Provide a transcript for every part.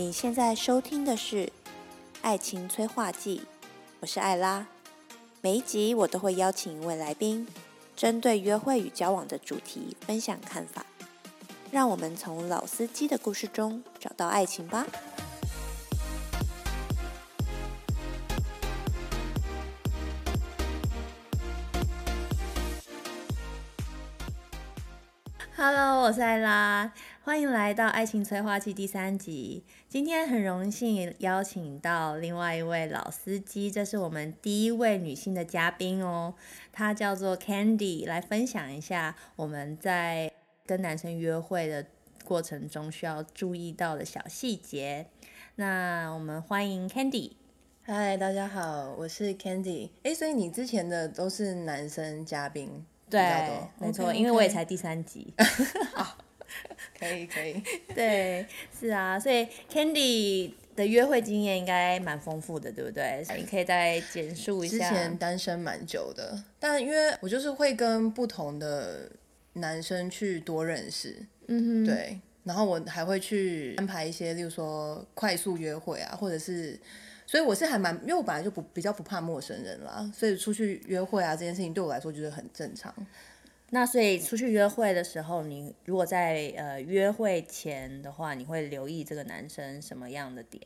你现在收听的是《爱情催化剂》，我是艾拉。每一集我都会邀请一位来宾，针对约会与交往的主题分享看法。让我们从老司机的故事中找到爱情吧。Hello，我是艾拉，欢迎来到《爱情催化剂》第三集。今天很荣幸邀请到另外一位老司机，这是我们第一位女性的嘉宾哦，她叫做 Candy，来分享一下我们在跟男生约会的过程中需要注意到的小细节。那我们欢迎 Candy。嗨，大家好，我是 Candy。哎，所以你之前的都是男生嘉宾？对，没错，因为我也才第三集。好，可以可以。对，是啊，所以 Candy 的约会经验应该蛮丰富的，对不对？你可以再简述一下。之前单身蛮久的，但因为我就是会跟不同的男生去多认识，嗯哼，对，然后我还会去安排一些，例如说快速约会啊，或者是。所以我是还蛮，因为我本来就不比较不怕陌生人啦，所以出去约会啊这件事情对我来说就是很正常。那所以出去约会的时候，你如果在呃约会前的话，你会留意这个男生什么样的点？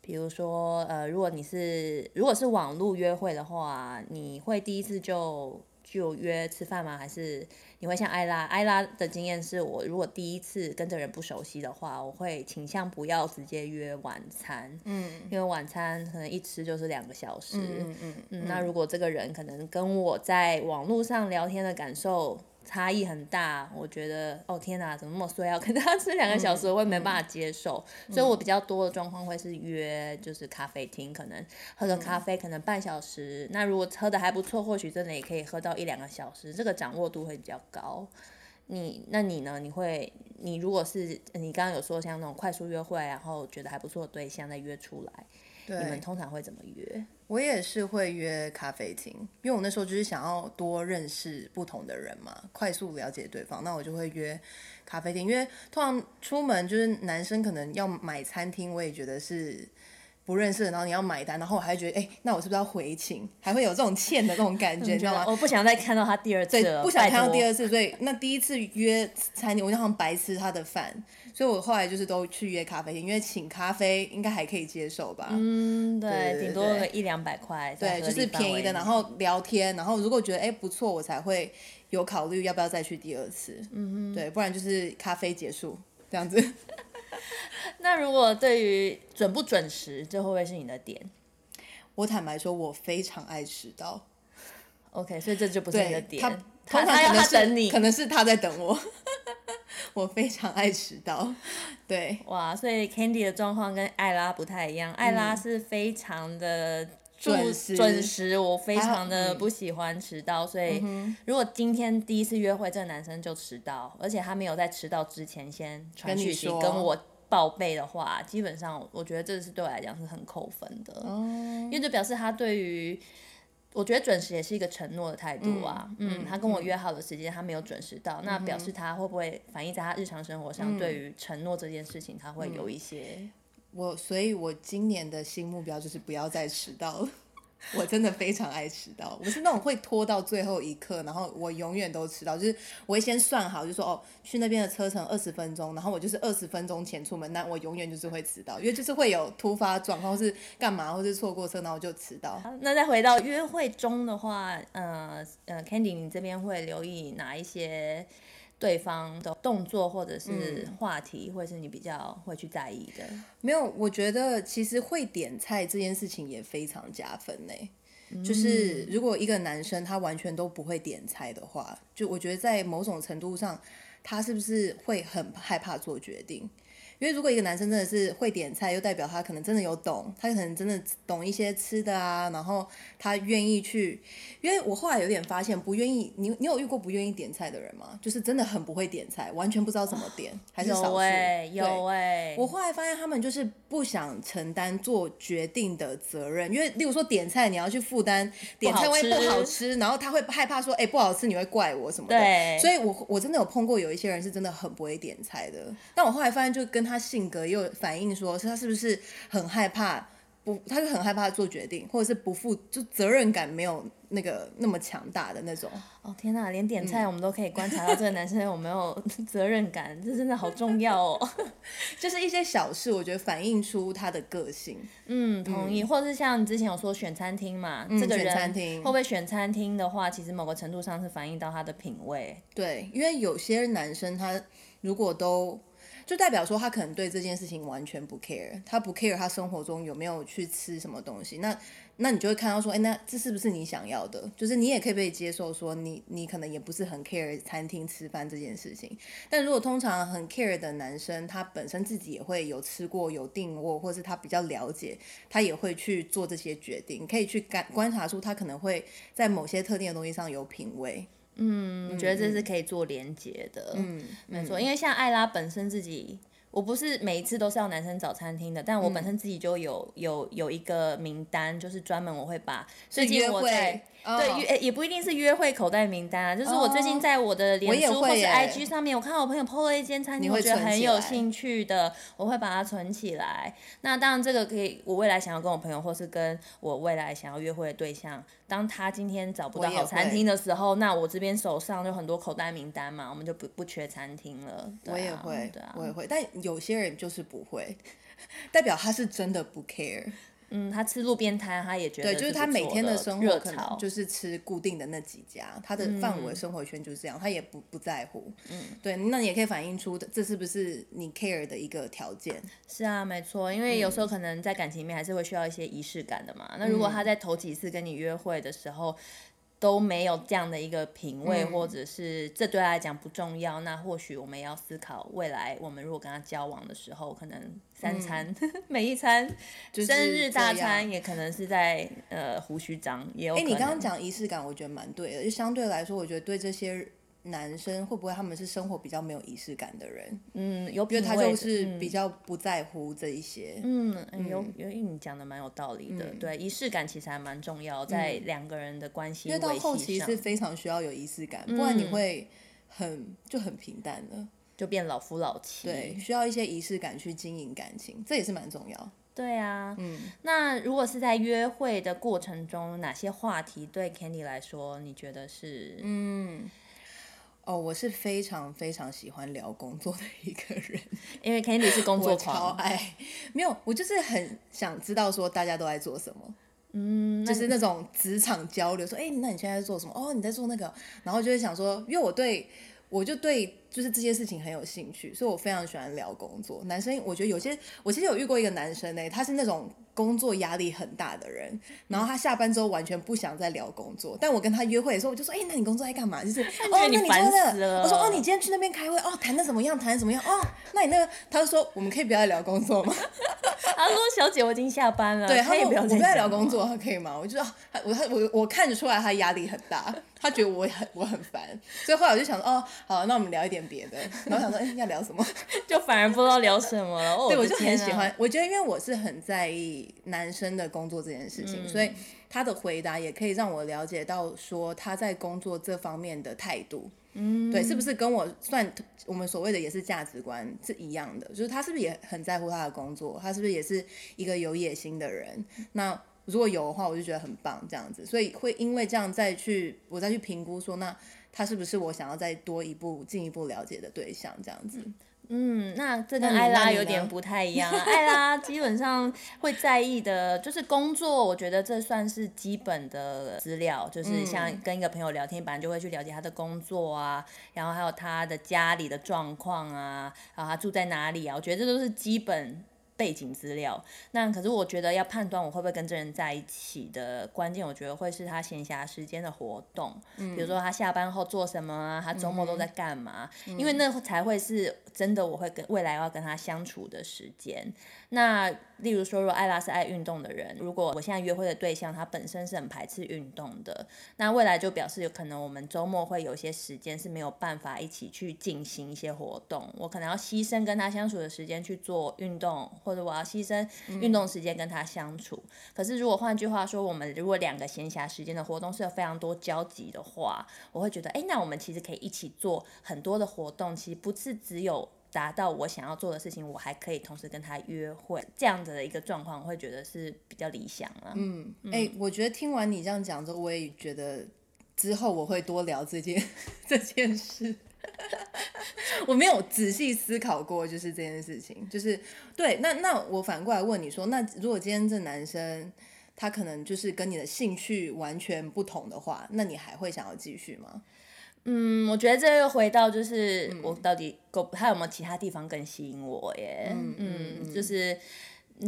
比如说呃，如果你是如果是网络约会的话，你会第一次就。就约吃饭吗？还是你会像艾拉？艾拉的经验是我如果第一次跟这人不熟悉的话，我会倾向不要直接约晚餐。嗯，因为晚餐可能一吃就是两个小时。嗯嗯嗯。那如果这个人可能跟我在网络上聊天的感受。差异很大，我觉得哦天哪，怎么那么衰 要跟他吃两个小时，我也没办法接受。所以我比较多的状况会是约就是咖啡厅，可能喝个咖啡，可能半小时。那如果喝的还不错，或许真的也可以喝到一两个小时，这个掌握度会比较高。你那你呢？你会你如果是你刚刚有说像那种快速约会，然后觉得还不错的对象再约出来。你们通常会怎么约？我也是会约咖啡厅，因为我那时候就是想要多认识不同的人嘛，快速了解对方。那我就会约咖啡厅，因为通常出门就是男生可能要买餐厅，我也觉得是。不认识，然后你要买单，然后我还觉得，哎，那我是不是要回请？还会有这种欠的那种感觉，你知道吗？我不想再看到他第二次了，不想看到第二次，所以那第一次约餐厅，我就好像白吃他的饭，所以我后来就是都去约咖啡厅，因为请咖啡应该还可以接受吧？嗯，对，顶多个一两百块，对，就是便宜的，然后聊天，然后如果觉得哎不错，我才会有考虑要不要再去第二次。嗯哼，对，不然就是咖啡结束这样子。那如果对于准不准时，这会不会是你的点？我坦白说，我非常爱迟到。OK，所以这就不是你的点。他他他等你，可能是他在等我。我非常爱迟到。对，哇，所以 Candy 的状况跟艾拉不太一样。艾拉是非常的准时，准时。我非常的不喜欢迟到，所以如果今天第一次约会，这个男生就迟到，而且他没有在迟到之前先传讯息跟我。报备的话，基本上我觉得这是对我来讲是很扣分的，因为就表示他对于，我觉得准时也是一个承诺的态度啊。嗯，他跟我约好的时间他没有准时到，那表示他会不会反映在他日常生活上，对于承诺这件事情，他会有一些。我，所以我今年的新目标就是不要再迟到了。我真的非常爱迟到，我是那种会拖到最后一刻，然后我永远都迟到。就是我会先算好，就说哦，去那边的车程二十分钟，然后我就是二十分钟前出门，那我永远就是会迟到，因为就是会有突发状况，是干嘛，或是错过车，然后就迟到。那再回到约会中的话，呃呃，Candy，你这边会留意哪一些？对方的动作或者是话题，会是你比较会去在意的。没有，我觉得其实会点菜这件事情也非常加分呢。就是如果一个男生他完全都不会点菜的话，就我觉得在某种程度上，他是不是会很害怕做决定？因为如果一个男生真的是会点菜，又代表他可能真的有懂，他可能真的懂一些吃的啊，然后他愿意去。因为我后来有点发现，不愿意你你有遇过不愿意点菜的人吗？就是真的很不会点菜，完全不知道怎么点，还是少数。有哎，有哎。我后来发现他们就是不想承担做决定的责任，因为例如说点菜，你要去负担点菜会不好吃，然后他会害怕说，哎，不好吃你会怪我什么的。对。所以我我真的有碰过有一些人是真的很不会点菜的，但我后来发现就跟他。他性格也有反映，说是他是不是很害怕不，他就很害怕做决定，或者是不负就责任感没有那个那么强大的那种。哦天哪，连点嗯菜我们都可以观察到这个男生有没有 责任感，这真的好重要哦。就是一些小事，我觉得反映出他的个性。嗯，同意。或者是像你之前有说选餐厅嘛，这个选人餐厅会不会选餐厅的话，其实某个程度上是反映到他的品味。对，因为有些男生他如果都就代表说他可能对这件事情完全不 care，他不 care 他生活中有没有去吃什么东西，那那你就会看到说，哎，那这是不是你想要的？就是你也可以被接受说你你可能也不是很 care 餐厅吃饭这件事情，但如果通常很 care 的男生，他本身自己也会有吃过有订过，或是他比较了解，他也会去做这些决定，可以去感观察出他可能会在某些特定的东西上有品味。嗯，我觉得这是可以做连接的。嗯，没错，因为像艾拉本身自己，我不是每一次都是要男生找餐厅的，但我本身自己就有有有一个名单，就是专门我会把最近我在会。哦对约也不一定是约会口袋名单啊，就是我最近在我的脸书或是 IG 上面，我看到我朋友 PO 了一间餐厅，我觉得很有兴趣的，我会把它存起来。那当然这个可以，我未来想要跟我朋友或是跟我未来想要约会的对象，当他今天找不到好餐会厅的时候，那我这边手上就很多口袋名单嘛，我们就不不缺餐厅了。对我也啊会，对啊，我也会，但有些人就是不会，代表他是真的不 care。嗯，他吃路边摊，他也觉得对，就是他每天的生活可能就是吃固定的那几家，他的范围生活圈就是这样，他也不不在乎。嗯，对，那你也可以反映出这是不是你 care 的一个条件。是啊，没错，因为有嗯时候可能在感情里面还是会需要一些仪式感的嘛。那如果他在头几次跟你约会的时候都没有这样的一个品味，嗯或者是这对他来讲不重要，那或许我们也要思考未来我们如果跟他交往的时候，可能三餐、每一餐生日大餐也可能是在呃胡须章，也有可哎，欸。你刚刚讲仪式感，我觉得蛮对的。就相对来说，我觉得对这些男生会不会他们是生活比较没有仪式感的人？嗯，有因为他就是嗯比较不在乎这一些。嗯，嗯有有，因为你讲的蛮有道理的，对，仪式感其实还蛮重要，在两个人的关系因为到维系上后期是，非常需要有仪式感，不然你嗯会很就很平淡了。就变老夫老妻。对，需要一些仪式感去经营感情，这也是蛮重要。对啊，嗯，那如果是在约会的过程中，哪些话题对 Candy 来说，你觉得是？嗯，哦，我是非常非常喜欢聊工作的一个人，因为 Candy 是工作我超狂，爱。没有，我就是很想知道说大家都在做什么。嗯，就是那种职场交流，说，哎、那你现在在做什么？哦，你在做那个，然后就会想说，因为我对，我就对，就是这些事情很有兴趣，所以我非常喜欢聊工作。男生，我觉得有些，我其实有遇过一个男生呢、他是那种工作压力很大的人，然后他下班之后完全不想再聊工作，但我跟他约会的时候，我就说，哎、那你工作在干嘛？就是，哦，那你做觉得你烦那个，死了我说，哦，你今天去那边开会，哦，谈的怎么样？谈的怎么样？哦，那你那个，他就说，我们可以不要再聊工作吗？他说：“小姐，我已经下班了，对，他说我不要聊工作，可以吗？我就说，我他我我看得出来他压力很大，他觉得我很我很烦，所以后来我就想说，哦，好，那我们聊一点别的。然后想说，哎、要聊什么？就反而不知道聊什么了。哦、对，我就很喜欢。我觉得，因为我是很在意男生的工作这件事情，所以他的回答也可以让我了解到说他在工作这方面的态度。嗯，对，是不是跟我算我们所谓的也是价值观是一样的？就是他是不是也很在乎他的工作？他是不是也是一个有野心的人？那如果有的话，我就觉得很棒，这样子。所以会因为这样再去我再去评估说，那他是不是我想要再多一步进一步了解的对象？这样子。嗯，那这跟艾拉有点不太一样啊。艾拉基本上会在意的就是工作，我觉得这算是基本的资料，就是像嗯跟一个朋友聊天，本来就会去了解他的工作啊，然后还有他的家里的状况啊，然后他住在哪里啊，我觉得这都是基本。背景资料，那可是我觉得要判断我会不会跟这人在一起的关键，我觉得会是他闲暇时间的活动，比如说他下班后做什么啊，他周末都在干嘛，因为那才会是真的我会跟未来要跟他相处的时间。那例如说，如果艾拉是爱运动的人，如果我现在约会的对象他本身是很排斥运动的，那未来就表示有可能我们周末会有一些时间是没有办法一起去进行一些活动，我可能要牺牲跟他相处的时间去做运动，或者我要牺牲运动时间跟他相处。可是如果换句话说，我们如果两个闲暇时间的活动是有非常多交集的话，我会觉得，哎，那我们其实可以一起做很多的活动，其实不是只有达到我想要做的事情，我还可以同时跟他约会，这样子的一个状况，我会觉得是比较理想了。嗯，哎、我觉得听完你这样讲之后，我也觉得之后我会多聊这件 这件事。我没有仔细思考过，就是这件事情，就是对。那那我反过来问你说，那如果今天这男生他可能就是跟你的兴趣完全不同的话，那你还会想要继续吗？嗯，我觉得这又回到就是我到底够，他有没有其他地方更吸引我耶？嗯就是。嗯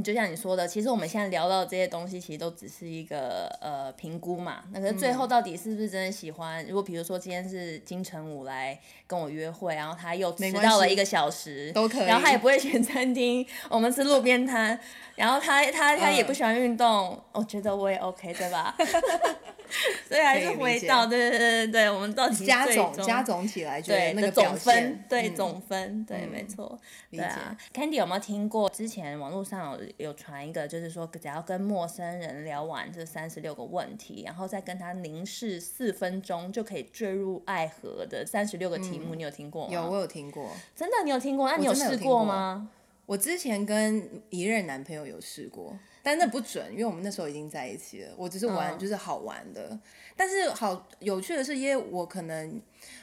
就像你说的，其实我们现在聊到这些东西，其实都只是一个呃评估嘛。那可是最后到底是不是真的喜欢？如果比如说今天是金城武来跟我约会，然后他又迟到了一个小时，都可以然后他也不会选餐厅，我们吃路边摊，然后他他他也不嗯喜欢运动，我觉得我也 OK，对吧？所以还是回到对对对对对，我们到底加总加总起来，觉得对那个表总分现，，对嗯总分，对，没错，理对啊。Candy 有没有听过？之前网络上有有传一个，就是说只要跟陌生人聊完这三十六个问题，然后再跟他凝视四分钟，就可以坠入爱河的三十六个题目，你有听过吗？嗯有我有听过。真的你有听过？那你有试过吗？我之前跟一任男朋友有试过，但那不准，因为我们那时候已经在一起了。我只是玩，嗯就是好玩的。但是好有趣的是，因为我可能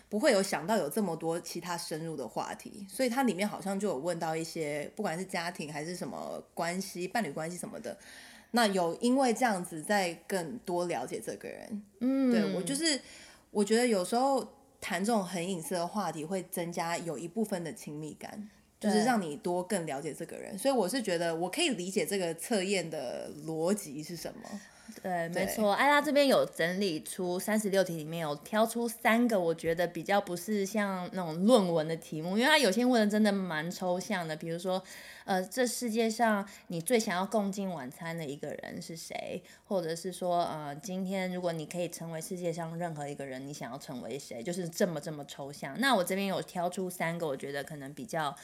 不会有想到有这么多其他深入的话题，所以它里面好像就有问到一些，不管是家庭还是什么关系、伴侣关系什么的。那有因为这样子再更多了解这个人，嗯，对我就是我觉得有时候谈这种很隐私的话题，会增加有一部分的亲密感，就是让你多更了解这个人。所以我是觉得我可以理解这个测验的逻辑是什么。对，没错，艾拉这边有整理出三十六题，里面有挑出三个，我觉得比较不是像那种论文的题目，因为他有些问的真的蛮抽象的，比如说，呃，这世界上你最想要共进晚餐的一个人是谁？或者是说，呃，今天如果你可以成为世界上任何一个人，你想要成为谁？就是这么这么抽象。那我这边有挑出三个，我觉得可能比较。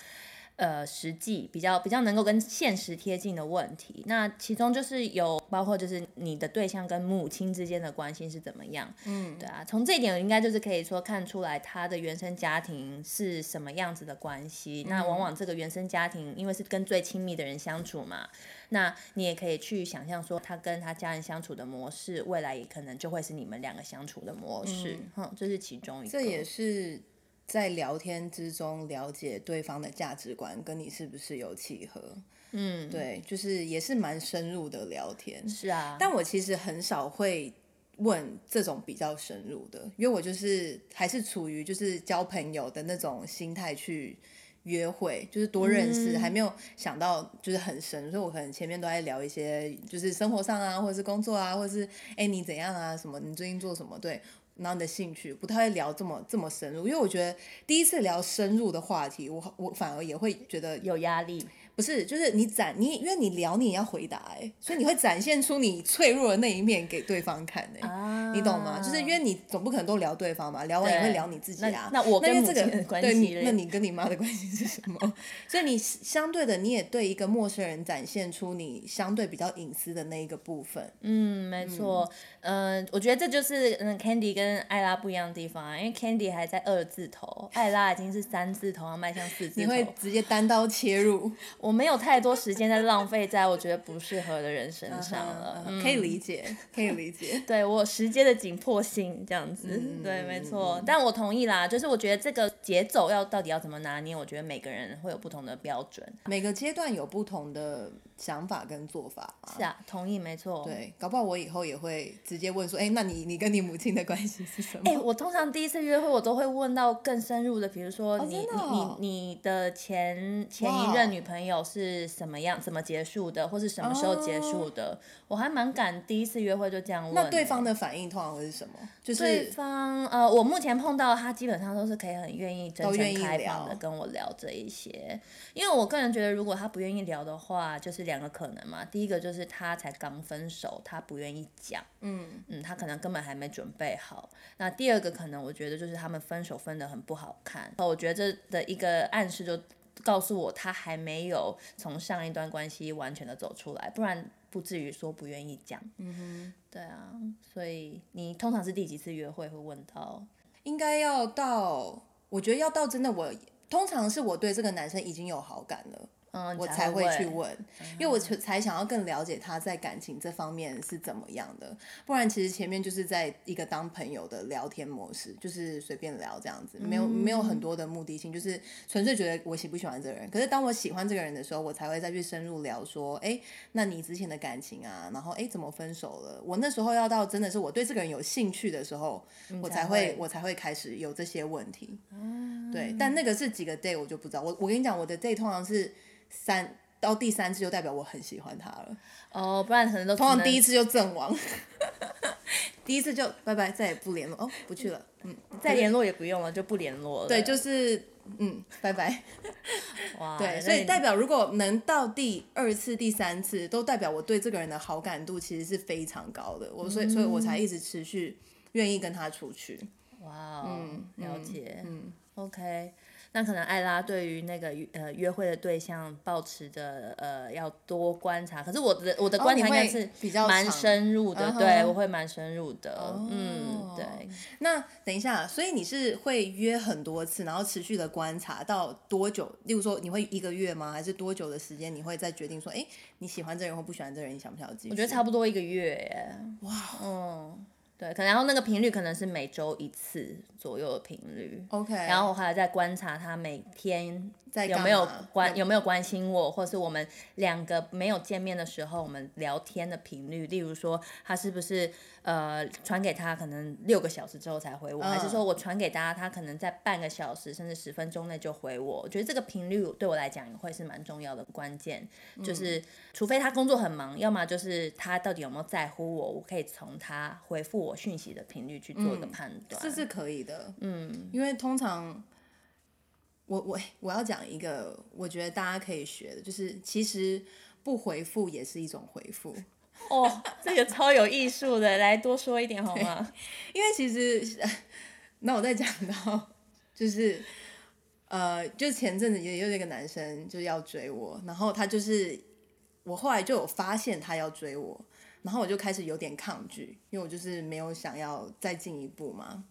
呃，实际比较比较能够跟现实贴近的问题，那其中就是有包括就是你的对象跟母亲之间的关系是怎么样，嗯，对啊，从这一点应该就是可以说看出来他的原生家庭是什么样子的关系。那往往这个原生家庭因为是跟最亲密的人相处嘛，那你也可以去想象说他跟他家人相处的模式，未来也可能就会是你们两个相处的模式，哼、这是其中一个。这也是在聊天之中了解对方的价值观跟你是不是有契合。嗯，对，就是也是蛮深入的聊天。是啊，但我其实很少会问这种比较深入的，因为我就是还是处于就是交朋友的那种心态去约会，就是多认识，嗯还没有想到就是很深，所以我可能前面都在聊一些就是生活上啊，或者是工作啊，或者是哎、你怎样啊，什么你最近做什么，对。然后你的兴趣不太会聊这么这么深入，因为我觉得第一次聊深入的话题，我我反而也会觉得有压力。不是，就是你展你，因为你聊你也要回答哎、所以你会展现出你脆弱的那一面给对方看哎、啊你懂吗？就是因为你总不可能都聊对方嘛，聊完也会聊你自己啊。那那我跟因为这母亲的个对你，关系那你跟你妈的关系是什么？所以你相对的，你也对一个陌生人展现出你相对比较隐私的那一个部分。嗯，没错，嗯、我觉得这就是嗯，Candy 跟艾拉不一样的地方啊，因为 Candy 还在二字头，艾拉已经是三字头，要迈向四字头。你会直接单刀切入，我没有太多时间在浪费在我觉得不适合的人身上了。嗯可以理解，可以理解。对我时间的紧迫性这样子，嗯对，没错。但我同意啦，就是我觉得这个节奏要到底要怎么拿捏，我觉得每个人会有不同的标准。每个阶段有不同的想法跟做法嘛。是啊，同意，没错。对，搞不好我以后也会直接问说，哎、那你你跟你母亲的关系是什么？哎、我通常第一次约会，我都会问到更深入的，比如说你、你你你的前前一任女朋友是什么样，怎么结束的，或是什么时候结束的，我还蛮敢第一次约会就这样问、那对方的。反应通常会是什么？就是对方呃，我目前碰到他基本上都是可以很愿意、真诚开放的跟我聊这一些，因为我个人觉得，如果他不愿意聊的话，就是两个可能嘛。第一个就是他才刚分手，他不愿意讲，嗯，嗯，他可能根本还没准备好。那第二个可能，我觉得就是他们分手分得很不好看。我觉得这的一个暗示就告诉我，他还没有从上一段关系完全的走出来，不然不至于说不愿意讲。嗯哼，对啊，所以你通常是第几次约会会问到？应该要到，我觉得要到真的我通常是我对这个男生已经有好感了。嗯，我才才会去问。问，因为我才才想要更了解他在感情这方面是怎么样的，不然其实前面就是在一个当朋友的聊天模式，就是随便聊这样子，没有没有很多的目的性，就是纯粹觉得我喜不喜欢这个人。可是当我喜欢这个人的时候，我才会再去深入聊说，哎，那你之前的感情啊，然后哎怎么分手了？我那时候要到真的是我对这个人有兴趣的时候，我才会我才会开始有这些问题。对，但那个是几个 day 我就不知道。我我跟你讲，我的 day 通常是三到第三次就代表我很喜欢他了，哦，不然可能都通常第一次次就阵亡，第一次就拜拜，再也不联络哦，不去了，嗯，再联络也不用了，就不联络了。对，就是嗯，拜拜。哇，对，所以代表如果能到第二次、第三次，都代表我对这个人的好感度其实是非常高的，我所以所以我才一直持续愿意跟他出去。哇哦，嗯了解。嗯，OK，那可能艾拉对于那个约呃约会的对象抱持着呃要多观察，可是我的我的观察应该是比较蛮深入的，对我会蛮深入的，哦嗯，对。那等一下，所以你是会约很多次，然后持续的观察到多久？例如说，你会一个月吗？还是多久的时间？你会再决定说，哎，你喜欢这个人或不喜欢这个人，你想不想要继续？我觉得差不多一个月耶。哇，嗯，对，可能然后那个频率可能是每周一次左右的频率。OK，然后我还在观察他每天在有没有关有没有关心我，或是我们两个没有见面的时候，我们聊天的频率，例如说他是不是呃传给他可能六个小时之后才回我，还是说我传给他，他可能在半个小时甚至十分钟内就回我？我觉得这个频率对我来讲也会是蛮重要的关键，就是除非他工作很忙，要么就是他到底有没有在乎我，我可以从他回复我讯息的频率去做一个判断。这是可以的，嗯，因为通常我我我要讲一个，我觉得大家可以学的，就是其实不回复也是一种回复，哦，这个超有艺术的，来多说一点好吗？因为其实，那我再讲到，就是呃，就前阵子也有一个男生就是要追我，然后他就是我后来就有发现他要追我，然后我就开始有点抗拒，因为我就是没有想要再进一步嘛，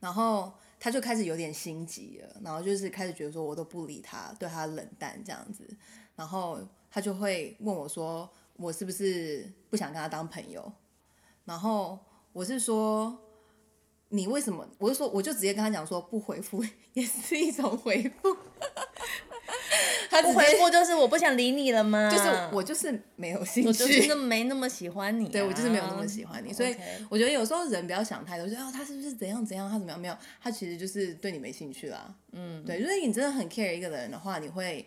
然后他就开始有点心急了，然后就是开始觉得说我都不理他，对他冷淡这样子，然后他就会问我说我是不是不想跟他当朋友，然后我是说。你为什么？我就说，我就直接跟他讲说，不回复 也是一种回复。他不回复就是我不想理你了吗？就是我就是没有兴趣。我就是那，么没那么喜欢你、啊，对我就是没有那么喜欢你，所以我觉得有时候人不要想太多，就哦他是不是怎样怎样，他怎么样没有，他其实就是对你没兴趣啦。嗯，对，如果你真的很 care 一个人的话，你会，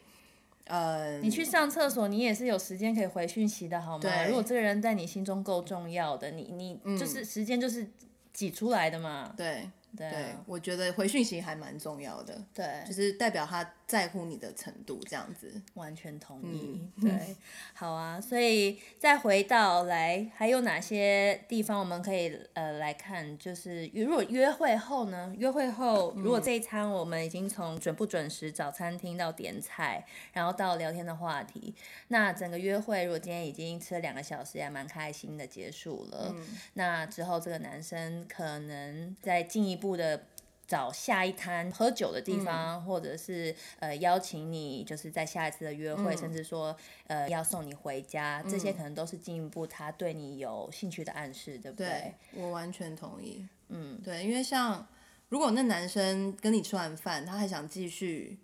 呃，你去上厕所，你也是有时间可以回讯息的好吗？对。如果这个人在你心中够重要的，你你就是时间就是挤出来的嘛。对对我觉得回讯息还蛮重要的，对，就是代表他在乎你的程度这样子。完全同嗯意。对，好啊，所以再回到来，还有哪些地方我们可以呃来看？就是如果约会后呢？约会后，如果嗯这一餐我们已经从准不准时找餐厅到点菜，然后到聊天的话题，那整个约会如果今天已经吃了两个小时，也蛮开心的结束了，嗯那之后这个男生可能在进一步的。找下一摊喝酒的地方，嗯或者是呃邀请你，就是在下一次的约会，嗯甚至说呃要送你回家，这些可能都是进一步他对你有兴趣的暗示，对不对？对我完全同意。嗯，对，因为像如果那男生跟你吃完饭，他还想继续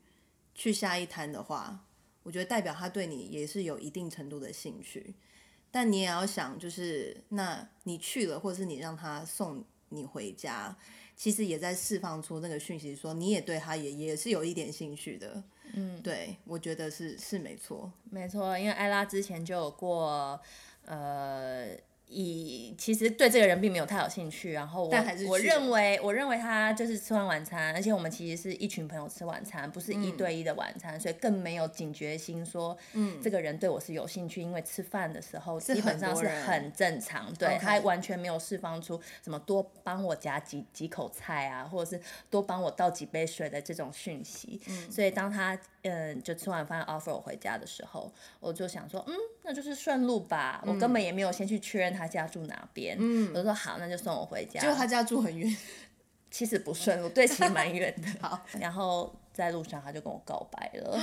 去下一摊的话，我觉得代表他对你也是有一定程度的兴趣。但你也要想，就是那你去了，或者是你让他送你回家，其实也在释放出那个讯息，说你也对他也也是有一点兴趣的。嗯，对，我觉得是是没错。没错，因为艾拉之前就有过，呃，以其实对这个人并没有太有兴趣，然后我但还是我认为我认为他就是吃完晚餐，而且我们其实是一群朋友吃晚餐，不是一对一的晚餐，所以更没有警觉心说，嗯，这个人对我是有兴趣，因为吃饭的时候基本上是很正常，对他完全没有释放出什么多帮我夹几几口菜啊，或者是多帮我倒几杯水的这种讯息，所以当他嗯就吃完饭 offer 我回家的时候，我就想说，嗯，那就是顺路吧，我根本也没有先去确认他家住哪边，嗯，我就说好，那就送我回家。结果他家住很远，其实不顺路，对，其实蛮远的。好，然后在路上他就跟我告白了，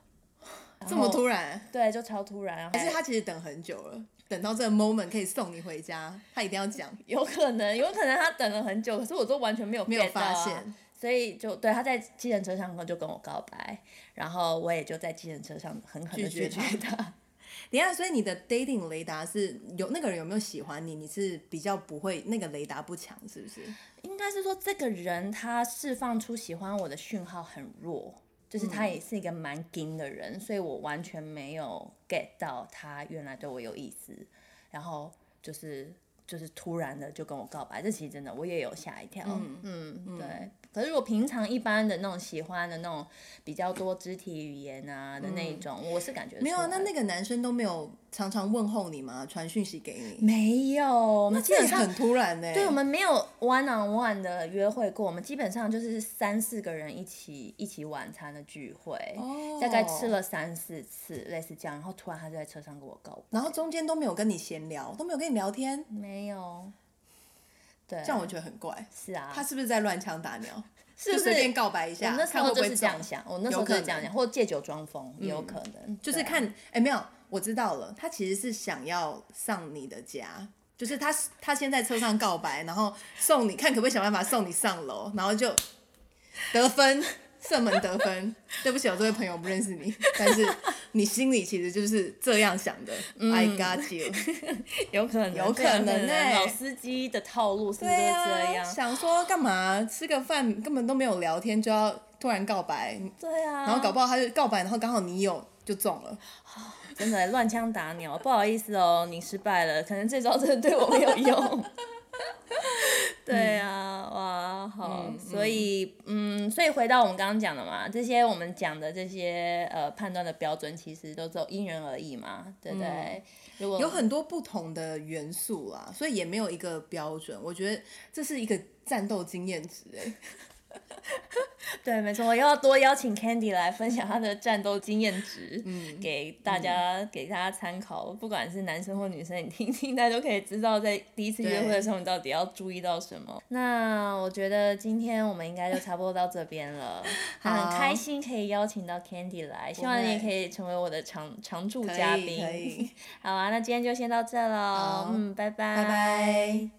这么突然，对，就超突然，还是他其实等很久了，等到这个 moment 可以送你回家，他一定要讲，有可能，有可能他等了很久，可是我都完全没有没有发现，所以就对他在计程车上就跟我告白，然后我也就在计程车上狠狠的拒绝他。等下，所以你的 dating 雷达是有那个人有没有喜欢你？你是比较不会那个雷达不强，是不是？应该是说这个人他释放出喜欢我的讯号很弱，就是他也是一个蛮金的人，所以我完全没有 get 到他原来对我有意思，然后就是就是突然的就跟我告白，这其实真的我也有吓一跳，嗯嗯，对。可是如果平常一般的那种喜欢的那种比较多肢体语言啊的那种，我是感觉没有啊。那那个男生都没有常常问候你吗？传讯息给你？没有，我们基本上很突然呢。对，我们没有 one on one 的约会过，我们基本上就是三四个人一起一起晚餐的聚会，大概吃了三四次类似这样，然后突然他就在车上跟我告白，然后中间都没有跟你闲聊，都没有跟你聊天，没有。对，这样我觉得很怪。是啊，他是不是在乱枪打鸟？是随便告白一下，那时候就是这样想，我那时候就是这样想，或借酒装疯也有可能。就是看，哎，没有，我知道了，他其实是想要上你的家，就是他他先在车上告白，然后送你，看可不可以想办法送你上楼，然后就得分。射门得分，对不起，我这位朋友不认识你，但是你心里其实就是这样想的。I got you，有可能，有可能呢。老司机的套路是不是这样？想说干嘛？吃个饭根本都没有聊天，就要突然告白。对啊。然后搞不好他就告白，然后刚好你有就中了。真的乱枪打鸟，不好意思哦，你失败了，可能这招真的对我没有用。对啊，哇，好，所以，嗯，所以回到我们刚刚讲的嘛，这些我们讲的这些呃判断的标准，其实都是因人而异嘛，对不对？如果有很多不同的元素啊，所以也没有一个标准。我觉得这是一个战斗经验值，哎。对，没错，我要多邀请 Candy 来分享她的战斗经验值，嗯，给大家给大家参考。不管是男生或女生，你听听，大家都可以知道，在第一次约会的时候，你到底要注意到什么。那我觉得今天我们应该就差不多到这边了，很开心可以邀请到 Candy 来，希望你也可以成为我的常常驻嘉宾。可以，好啊，那今天就先到这了，嗯，拜拜，拜拜。